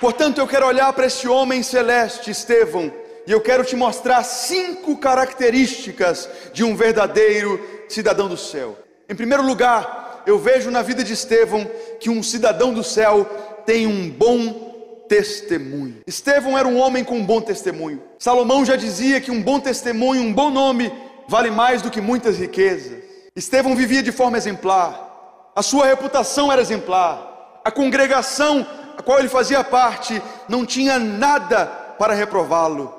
Portanto, eu quero olhar para esse homem celeste, Estevão, e eu quero te mostrar cinco características de um verdadeiro cidadão do céu. Em primeiro lugar, eu vejo na vida de Estevão que um cidadão do céu tem um bom testemunho. Estevão era um homem com um bom testemunho. Salomão já dizia que um bom testemunho, um bom nome, vale mais do que muitas riquezas. Estevão vivia de forma exemplar, a sua reputação era exemplar, a congregação a qual ele fazia parte não tinha nada para reprová-lo.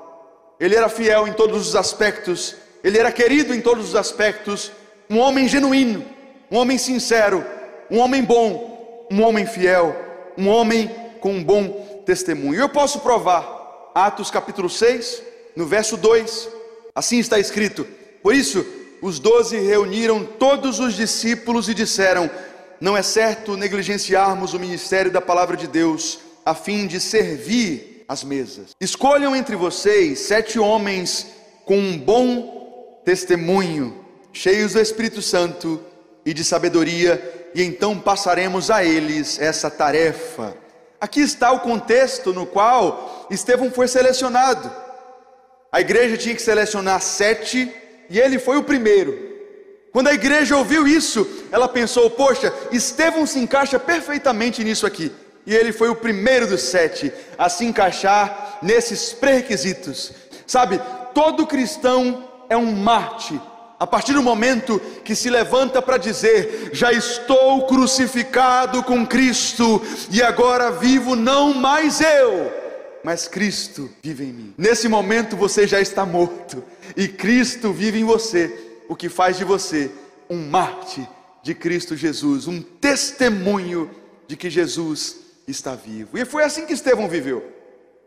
Ele era fiel em todos os aspectos, ele era querido em todos os aspectos, um homem genuíno, um homem sincero, um homem bom, um homem fiel, um homem com um bom testemunho. Eu posso provar, Atos capítulo 6, no verso 2, assim está escrito: Por isso, os doze reuniram todos os discípulos e disseram: não é certo negligenciarmos o ministério da palavra de Deus a fim de servir as mesas. Escolham entre vocês sete homens com um bom testemunho, cheios do Espírito Santo e de sabedoria, e então passaremos a eles essa tarefa. Aqui está o contexto no qual Estevão foi selecionado. A igreja tinha que selecionar sete, e ele foi o primeiro. Quando a igreja ouviu isso, ela pensou: poxa, Estevão se encaixa perfeitamente nisso aqui. E ele foi o primeiro dos sete a se encaixar nesses pré-requisitos. Sabe, todo cristão é um Marte, a partir do momento que se levanta para dizer: Já estou crucificado com Cristo, e agora vivo não mais eu, mas Cristo vive em mim. Nesse momento você já está morto, e Cristo vive em você o que faz de você um Marte de Cristo Jesus, um testemunho de que Jesus está vivo. E foi assim que Estevão viveu.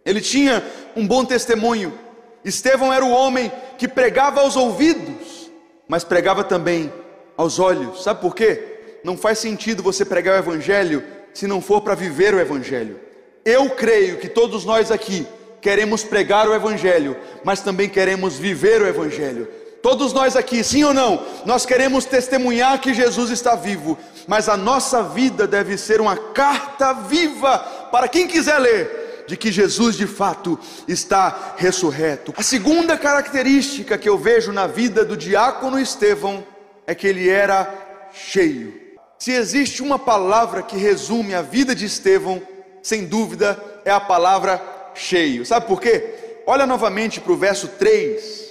Ele tinha um bom testemunho. Estevão era o homem que pregava aos ouvidos, mas pregava também aos olhos. Sabe por quê? Não faz sentido você pregar o evangelho se não for para viver o evangelho. Eu creio que todos nós aqui queremos pregar o evangelho, mas também queremos viver o evangelho. Todos nós aqui, sim ou não, nós queremos testemunhar que Jesus está vivo, mas a nossa vida deve ser uma carta viva para quem quiser ler de que Jesus de fato está ressurreto. A segunda característica que eu vejo na vida do diácono Estevão é que ele era cheio. Se existe uma palavra que resume a vida de Estevão, sem dúvida é a palavra cheio. Sabe por quê? Olha novamente para o verso 3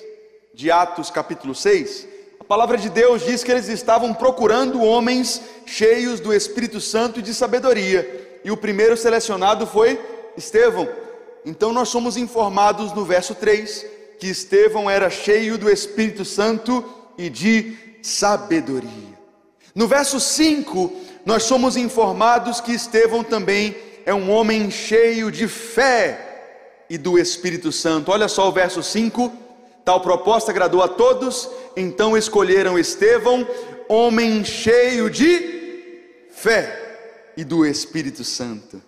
de Atos capítulo 6, a palavra de Deus diz que eles estavam procurando homens cheios do Espírito Santo e de sabedoria, e o primeiro selecionado foi Estevão. Então nós somos informados no verso 3 que Estevão era cheio do Espírito Santo e de sabedoria. No verso 5, nós somos informados que Estevão também é um homem cheio de fé e do Espírito Santo. Olha só o verso 5 Tal proposta agradou a todos, então escolheram Estevão, homem cheio de fé e do Espírito Santo.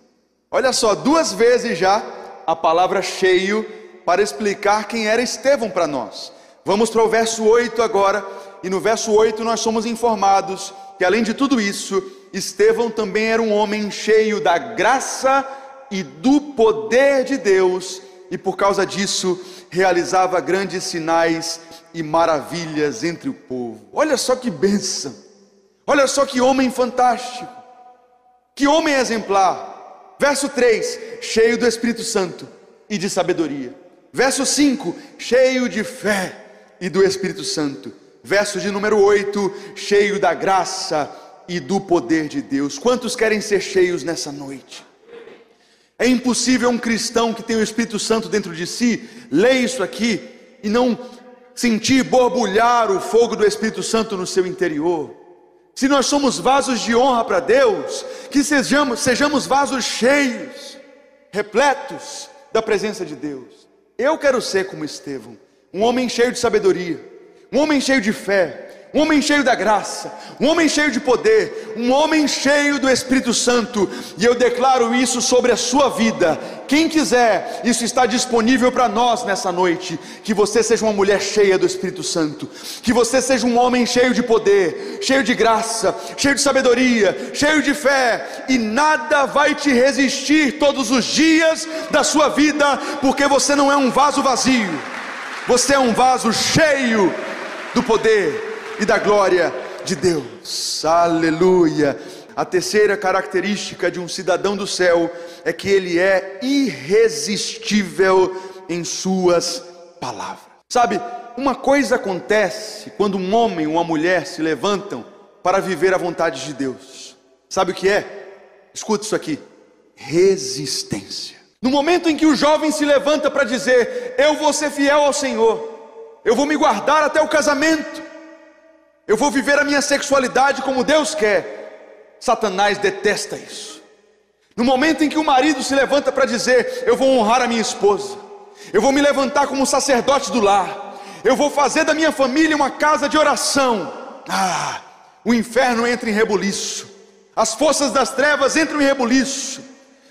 Olha só, duas vezes já a palavra cheio para explicar quem era Estevão para nós. Vamos para o verso 8 agora, e no verso 8 nós somos informados que além de tudo isso, Estevão também era um homem cheio da graça e do poder de Deus, e por causa disso realizava grandes sinais e maravilhas entre o povo. Olha só que bênção, olha só que homem fantástico, que homem exemplar. Verso 3: cheio do Espírito Santo e de sabedoria. Verso 5: cheio de fé e do Espírito Santo. Verso de número 8: cheio da graça e do poder de Deus. Quantos querem ser cheios nessa noite? É impossível um cristão que tem o Espírito Santo dentro de si ler isso aqui e não sentir borbulhar o fogo do Espírito Santo no seu interior. Se nós somos vasos de honra para Deus, que sejamos, sejamos vasos cheios, repletos da presença de Deus. Eu quero ser como Estevão, um homem cheio de sabedoria, um homem cheio de fé, um homem cheio da graça, um homem cheio de poder, um homem cheio do Espírito Santo, e eu declaro isso sobre a sua vida. Quem quiser, isso está disponível para nós nessa noite. Que você seja uma mulher cheia do Espírito Santo, que você seja um homem cheio de poder, cheio de graça, cheio de sabedoria, cheio de fé, e nada vai te resistir todos os dias da sua vida, porque você não é um vaso vazio, você é um vaso cheio do poder e da glória de Deus. Aleluia. A terceira característica de um cidadão do céu é que ele é irresistível em suas palavras. Sabe, uma coisa acontece quando um homem ou uma mulher se levantam para viver a vontade de Deus. Sabe o que é? Escuta isso aqui: resistência. No momento em que o jovem se levanta para dizer: Eu vou ser fiel ao Senhor, eu vou me guardar até o casamento, eu vou viver a minha sexualidade como Deus quer. Satanás detesta isso. No momento em que o marido se levanta para dizer: Eu vou honrar a minha esposa, eu vou me levantar como sacerdote do lar, eu vou fazer da minha família uma casa de oração. Ah, o inferno entra em rebuliço, as forças das trevas entram em rebuliço.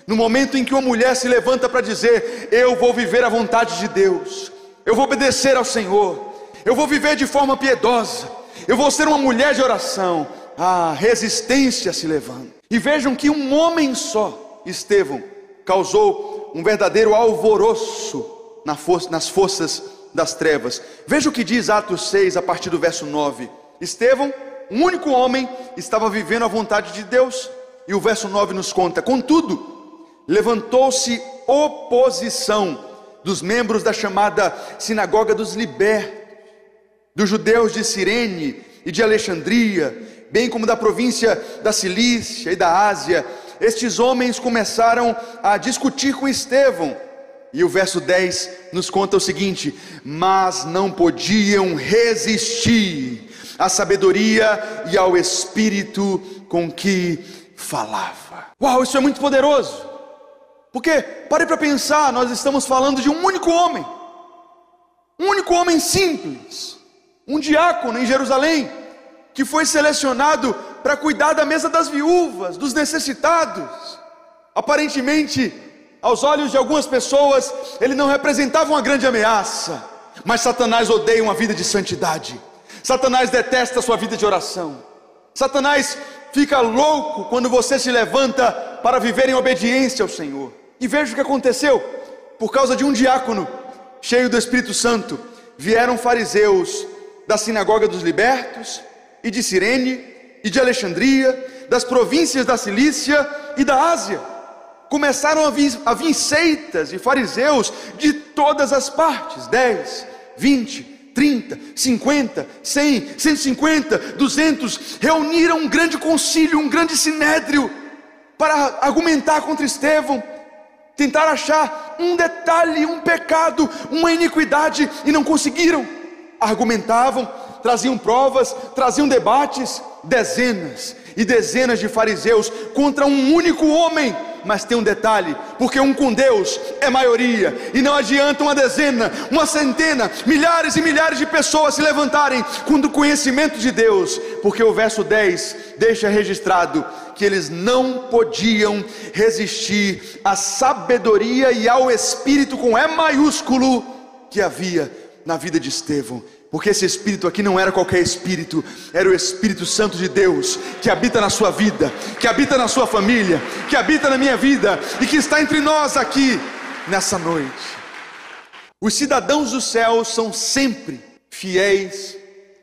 No momento em que uma mulher se levanta para dizer: Eu vou viver a vontade de Deus, eu vou obedecer ao Senhor, eu vou viver de forma piedosa, eu vou ser uma mulher de oração. A resistência se levanta. E vejam que um homem só, Estevão, causou um verdadeiro alvoroço nas forças das trevas. Veja o que diz Atos 6, a partir do verso 9. Estevão, um único homem, estava vivendo a vontade de Deus. E o verso 9 nos conta: Contudo, levantou-se oposição dos membros da chamada Sinagoga dos Libertos dos judeus de Cirene e de Alexandria, bem como da província da Cilícia e da Ásia. Estes homens começaram a discutir com Estevão. E o verso 10 nos conta o seguinte: Mas não podiam resistir à sabedoria e ao espírito com que falava. Uau, isso é muito poderoso. Porque, pare para pensar, nós estamos falando de um único homem, um único homem simples, um diácono em Jerusalém, que foi selecionado para cuidar da mesa das viúvas, dos necessitados. Aparentemente, aos olhos de algumas pessoas, ele não representava uma grande ameaça, mas Satanás odeia uma vida de santidade. Satanás detesta a sua vida de oração. Satanás fica louco quando você se levanta para viver em obediência ao Senhor. E veja o que aconteceu: por causa de um diácono cheio do Espírito Santo, vieram fariseus da sinagoga dos libertos, e de Cirene, e de Alexandria, das províncias da Cilícia e da Ásia. Começaram a vir, a vir seitas e fariseus de todas as partes 10, 20, 30, 50, 100, 150, 200 reuniram um grande concílio, um grande sinédrio para argumentar contra Estevão, tentar achar um detalhe, um pecado, uma iniquidade e não conseguiram argumentavam, traziam provas, traziam debates, dezenas e dezenas de fariseus contra um único homem. Mas tem um detalhe: porque um com Deus é maioria, e não adianta uma dezena, uma centena, milhares e milhares de pessoas se levantarem com o conhecimento de Deus, porque o verso 10 deixa registrado que eles não podiam resistir à sabedoria e ao espírito com E maiúsculo que havia na vida de Estevão. Porque esse espírito aqui não era qualquer espírito, era o Espírito Santo de Deus, que habita na sua vida, que habita na sua família, que habita na minha vida e que está entre nós aqui nessa noite. Os cidadãos do céu são sempre fiéis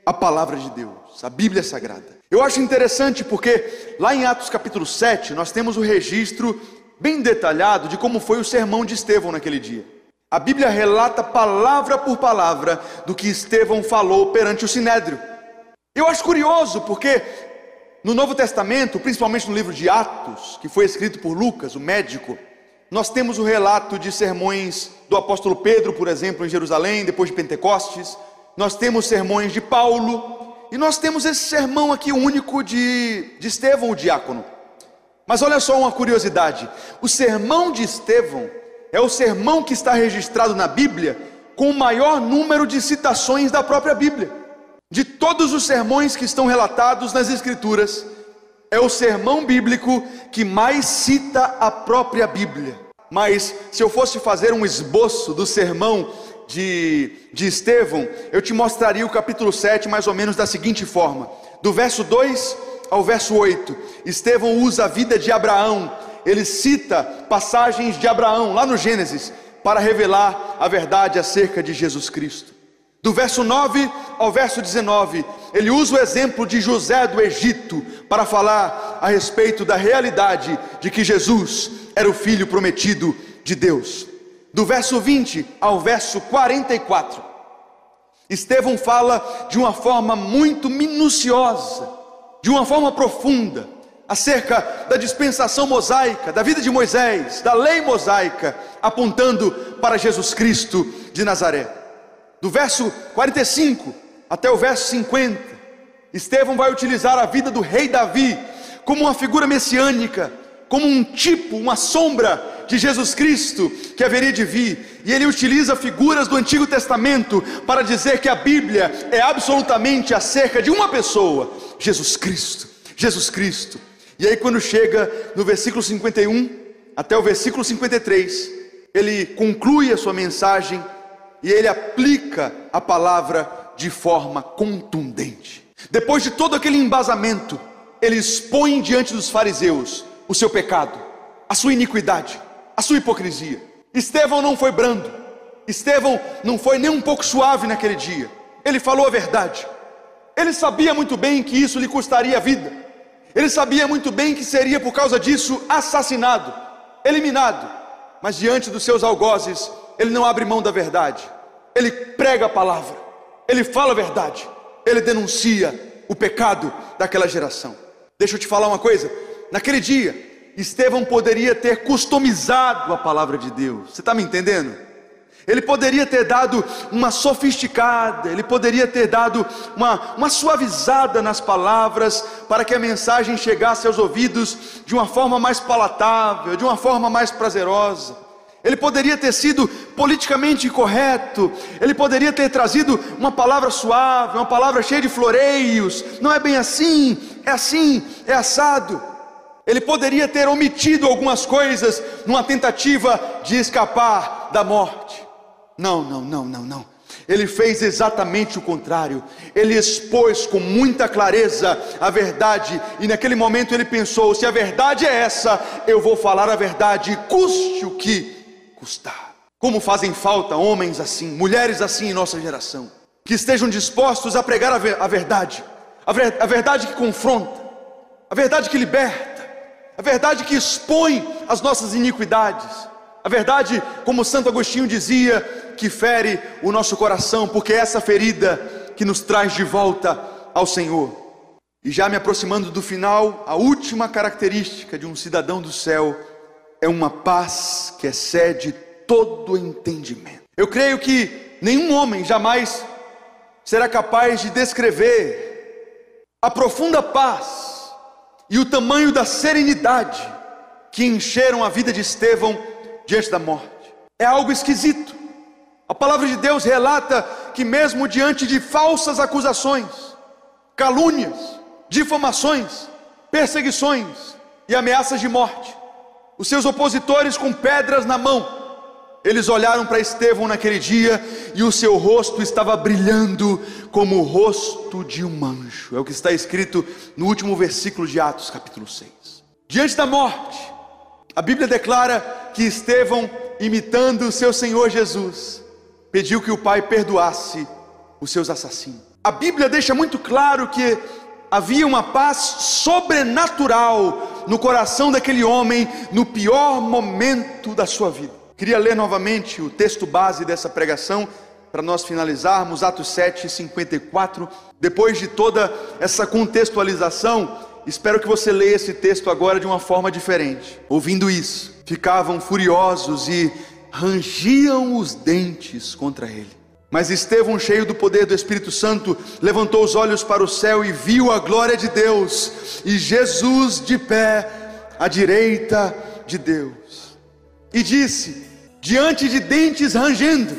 à palavra de Deus, à Bíblia Sagrada. Eu acho interessante porque lá em Atos capítulo 7 nós temos o registro bem detalhado de como foi o sermão de Estevão naquele dia. A Bíblia relata palavra por palavra do que Estevão falou perante o sinédrio. Eu acho curioso porque no Novo Testamento, principalmente no livro de Atos, que foi escrito por Lucas, o médico, nós temos o relato de sermões do apóstolo Pedro, por exemplo, em Jerusalém, depois de Pentecostes. Nós temos sermões de Paulo, e nós temos esse sermão aqui único de, de Estevão, o diácono. Mas olha só uma curiosidade: o sermão de Estevão é o sermão que está registrado na Bíblia com o maior número de citações da própria Bíblia. de todos os sermões que estão relatados nas Escrituras, é o sermão bíblico que mais cita a própria Bíblia. Mas se eu fosse fazer um esboço do sermão de, de Estevão, eu te mostraria o capítulo 7 mais ou menos da seguinte forma: do verso 2 ao verso 8, Estevão usa a vida de Abraão, ele cita passagens de Abraão lá no Gênesis para revelar a verdade acerca de Jesus Cristo. Do verso 9 ao verso 19, ele usa o exemplo de José do Egito para falar a respeito da realidade de que Jesus era o filho prometido de Deus. Do verso 20 ao verso 44, Estevão fala de uma forma muito minuciosa, de uma forma profunda, acerca da dispensação mosaica, da vida de Moisés, da lei mosaica, apontando para Jesus Cristo de Nazaré do verso 45 até o verso 50, Estevão vai utilizar a vida do rei Davi como uma figura messiânica, como um tipo, uma sombra de Jesus Cristo que haveria de vir, e ele utiliza figuras do Antigo Testamento para dizer que a Bíblia é absolutamente acerca de uma pessoa, Jesus Cristo. Jesus Cristo. E aí, quando chega no versículo 51 até o versículo 53, ele conclui a sua mensagem e ele aplica a palavra de forma contundente. Depois de todo aquele embasamento, ele expõe diante dos fariseus o seu pecado, a sua iniquidade, a sua hipocrisia. Estevão não foi brando, Estevão não foi nem um pouco suave naquele dia, ele falou a verdade. Ele sabia muito bem que isso lhe custaria a vida, ele sabia muito bem que seria por causa disso assassinado, eliminado, mas diante dos seus algozes, ele não abre mão da verdade, ele prega a palavra, ele fala a verdade, ele denuncia o pecado daquela geração. Deixa eu te falar uma coisa: naquele dia, Estevão poderia ter customizado a palavra de Deus, você está me entendendo? Ele poderia ter dado uma sofisticada, ele poderia ter dado uma, uma suavizada nas palavras, para que a mensagem chegasse aos ouvidos de uma forma mais palatável, de uma forma mais prazerosa. Ele poderia ter sido politicamente correto, ele poderia ter trazido uma palavra suave, uma palavra cheia de floreios. Não é bem assim, é assim, é assado. Ele poderia ter omitido algumas coisas numa tentativa de escapar da morte. Não, não, não, não, não. Ele fez exatamente o contrário. Ele expôs com muita clareza a verdade, e naquele momento ele pensou: se a verdade é essa, eu vou falar a verdade, custe o que custar. Como fazem falta homens assim, mulheres assim em nossa geração, que estejam dispostos a pregar a, ver, a verdade, a, ver, a verdade que confronta, a verdade que liberta, a verdade que expõe as nossas iniquidades, a verdade, como Santo Agostinho dizia, que fere o nosso coração, porque é essa ferida que nos traz de volta ao Senhor. E já me aproximando do final, a última característica de um cidadão do céu é uma paz que excede todo entendimento. Eu creio que nenhum homem jamais será capaz de descrever a profunda paz e o tamanho da serenidade que encheram a vida de Estevão diante da morte. É algo esquisito. A palavra de Deus relata que, mesmo diante de falsas acusações, calúnias, difamações, perseguições e ameaças de morte, os seus opositores com pedras na mão. Eles olharam para Estevão naquele dia e o seu rosto estava brilhando como o rosto de um anjo. É o que está escrito no último versículo de Atos, capítulo 6. Diante da morte, a Bíblia declara que Estevão, imitando o seu Senhor Jesus, pediu que o Pai perdoasse os seus assassinos. A Bíblia deixa muito claro que havia uma paz sobrenatural no coração daquele homem no pior momento da sua vida. Queria ler novamente o texto base dessa pregação para nós finalizarmos, Atos 7, 54. Depois de toda essa contextualização, espero que você leia esse texto agora de uma forma diferente. Ouvindo isso, ficavam furiosos e rangiam os dentes contra ele. Mas Estevão, cheio do poder do Espírito Santo, levantou os olhos para o céu e viu a glória de Deus e Jesus de pé à direita de Deus. E disse, diante de dentes rangendo,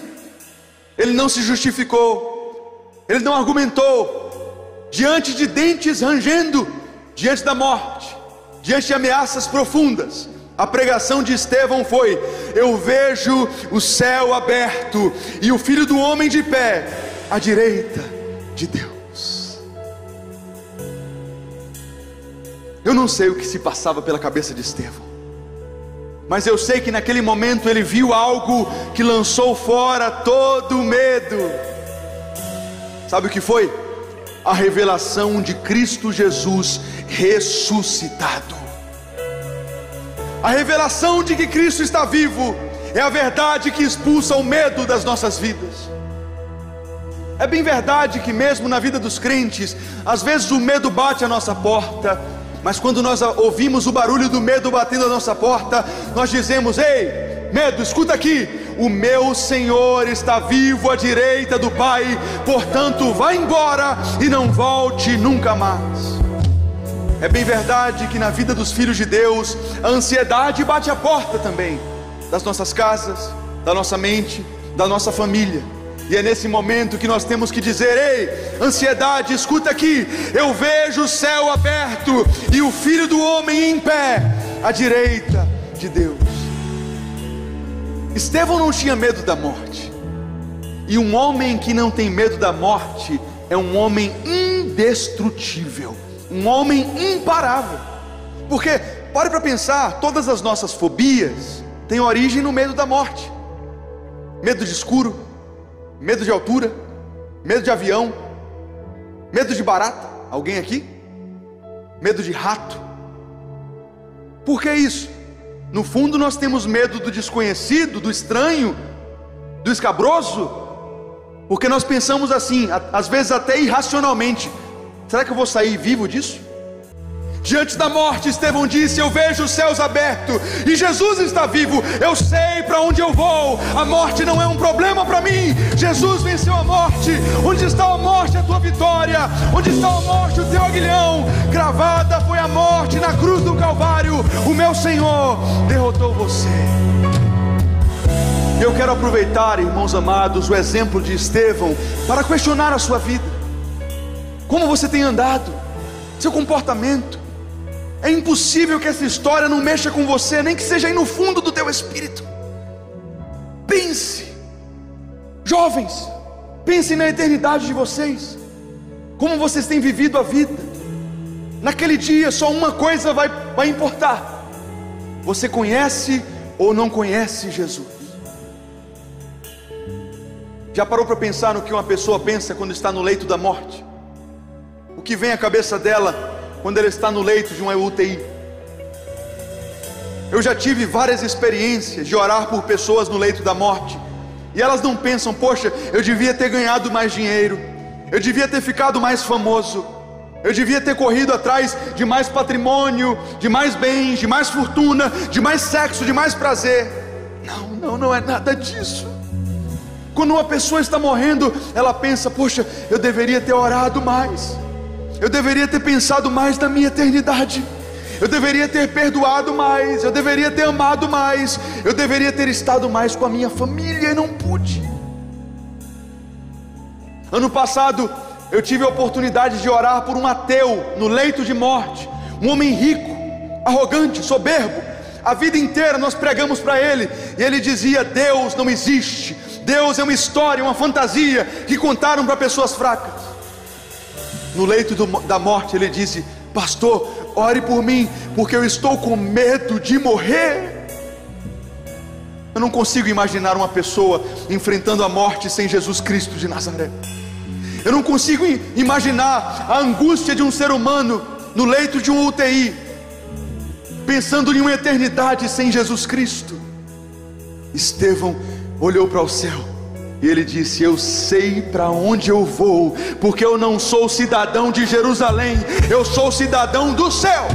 ele não se justificou, ele não argumentou, diante de dentes rangendo, diante da morte, diante de ameaças profundas. A pregação de Estevão foi: Eu vejo o céu aberto e o filho do homem de pé, à direita de Deus. Eu não sei o que se passava pela cabeça de Estevão, mas eu sei que naquele momento ele viu algo que lançou fora todo o medo. Sabe o que foi? A revelação de Cristo Jesus ressuscitado. A revelação de que Cristo está vivo é a verdade que expulsa o medo das nossas vidas. É bem verdade que, mesmo na vida dos crentes, às vezes o medo bate à nossa porta, mas quando nós ouvimos o barulho do medo batendo à nossa porta, nós dizemos: Ei, medo, escuta aqui, o meu Senhor está vivo à direita do Pai, portanto, vá embora e não volte nunca mais. É bem verdade que na vida dos filhos de Deus, a ansiedade bate a porta também, das nossas casas, da nossa mente, da nossa família. E é nesse momento que nós temos que dizer: ei, ansiedade, escuta aqui, eu vejo o céu aberto e o filho do homem em pé, à direita de Deus. Estevão não tinha medo da morte, e um homem que não tem medo da morte é um homem indestrutível um homem imparável. Porque, pare para pensar, todas as nossas fobias têm origem no medo da morte. Medo de escuro, medo de altura, medo de avião, medo de barata. Alguém aqui? Medo de rato. Por que isso? No fundo, nós temos medo do desconhecido, do estranho, do escabroso, porque nós pensamos assim, às vezes até irracionalmente: Será que eu vou sair vivo disso? Diante da morte, Estevão disse: Eu vejo os céus abertos e Jesus está vivo. Eu sei para onde eu vou. A morte não é um problema para mim. Jesus venceu a morte. Onde está a morte, a tua vitória? Onde está a morte, o teu aguilhão? Gravada foi a morte na cruz do Calvário. O meu Senhor derrotou você. Eu quero aproveitar, irmãos amados, o exemplo de Estevão para questionar a sua vida como você tem andado, seu comportamento. É impossível que essa história não mexa com você, nem que seja aí no fundo do teu espírito. Pense, jovens, pensem na eternidade de vocês, como vocês têm vivido a vida. Naquele dia, só uma coisa vai, vai importar: você conhece ou não conhece Jesus? Já parou para pensar no que uma pessoa pensa quando está no leito da morte? O que vem à cabeça dela quando ela está no leito de uma UTI. Eu já tive várias experiências de orar por pessoas no leito da morte, e elas não pensam, poxa, eu devia ter ganhado mais dinheiro, eu devia ter ficado mais famoso, eu devia ter corrido atrás de mais patrimônio, de mais bens, de mais fortuna, de mais sexo, de mais prazer. Não, não, não é nada disso. Quando uma pessoa está morrendo, ela pensa: poxa, eu deveria ter orado mais. Eu deveria ter pensado mais na minha eternidade. Eu deveria ter perdoado mais, eu deveria ter amado mais, eu deveria ter estado mais com a minha família e não pude. Ano passado, eu tive a oportunidade de orar por um ateu no leito de morte, um homem rico, arrogante, soberbo. A vida inteira nós pregamos para ele e ele dizia: Deus não existe, Deus é uma história, uma fantasia que contaram para pessoas fracas no leito do, da morte, ele disse: Pastor, ore por mim, porque eu estou com medo de morrer. Eu não consigo imaginar uma pessoa enfrentando a morte sem Jesus Cristo de Nazaré. Eu não consigo imaginar a angústia de um ser humano no leito de um UTI, pensando em uma eternidade sem Jesus Cristo. Estevão olhou para o céu e ele disse: Eu sei para onde eu vou, porque eu não sou cidadão de Jerusalém, eu sou cidadão do céu.